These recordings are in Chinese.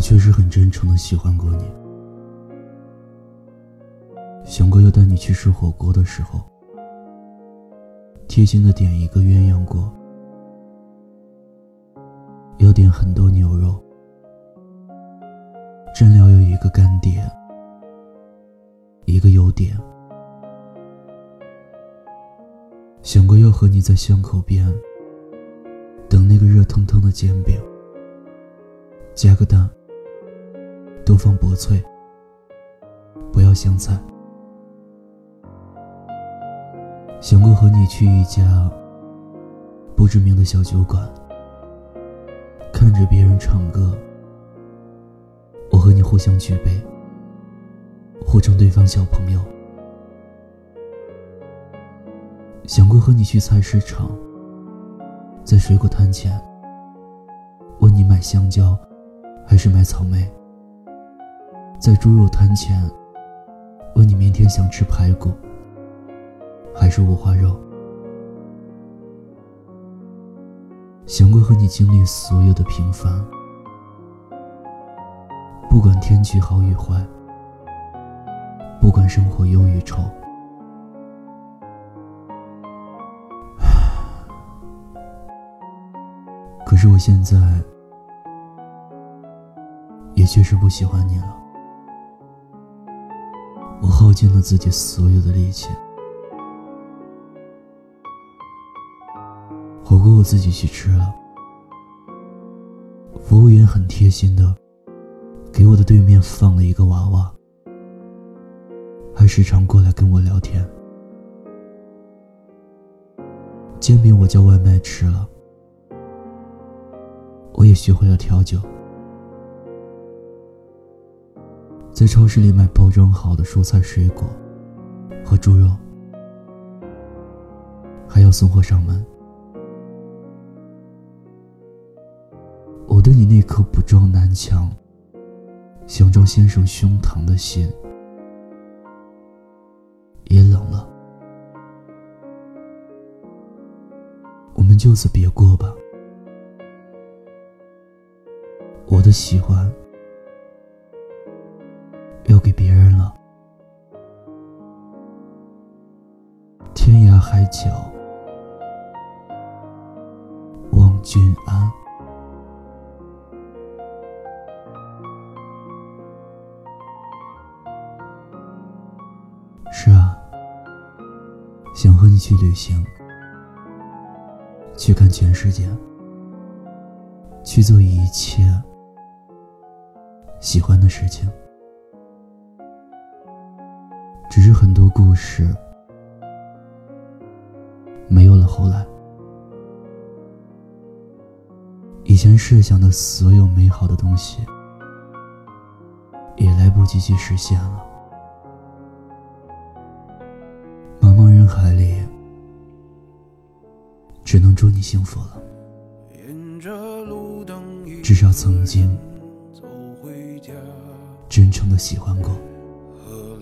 我确实很真诚的喜欢过你，想过要带你去吃火锅的时候，贴心的点一个鸳鸯锅，要点很多牛肉，蘸料有一个干碟，一个油碟。想过要和你在巷口边等那个热腾腾的煎饼，加个蛋，多放薄脆，不要香菜。想过和你去一家不知名的小酒馆，看着别人唱歌，我和你互相举杯，互称对方小朋友。想过和你去菜市场，在水果摊前问你买香蕉还是买草莓；在猪肉摊前问你明天想吃排骨还是五花肉。想过和你经历所有的平凡，不管天气好与坏，不管生活忧与愁。可是我现在也确实不喜欢你了。耗尽了自己所有的力气，火锅我自己去吃了。服务员很贴心的给我的对面放了一个娃娃，还时常过来跟我聊天。煎饼我叫外卖吃了。我也学会了调酒，在超市里买包装好的蔬菜水果和猪肉，还要送货上门。我对你那颗不撞南墙，想撞先生胸膛的心，也冷了。我们就此别过吧。我的喜欢给别人了，天涯海角望君安。是啊，想和你去旅行，去看全世界，去做一切。喜欢的事情，只是很多故事没有了。后来，以前设想的所有美好的东西，也来不及去实现了。茫茫人海里，只能祝你幸福了。至少曾经。真诚的喜欢过和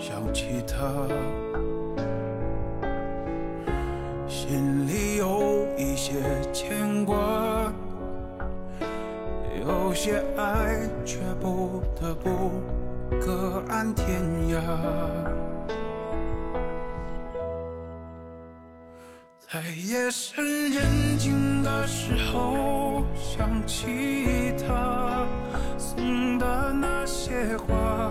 想起他心里有一些牵挂，有些爱却不得不各安天涯。在夜深人静的时候，想起他送的那些话。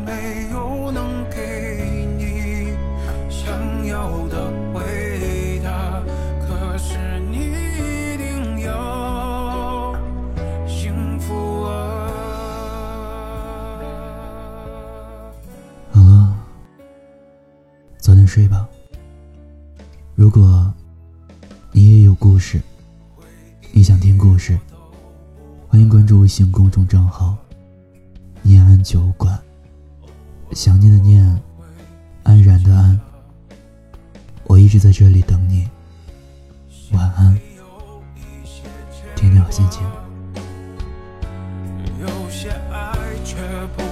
睡吧。如果你也有故事，你想听故事，欢迎关注微信公众账号“念安酒馆”。想念的念，安然的安，我一直在这里等你。晚安，天天好心情。有些爱却不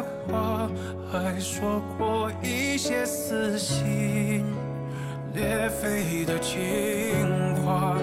话，还说过一些撕心裂肺的情话，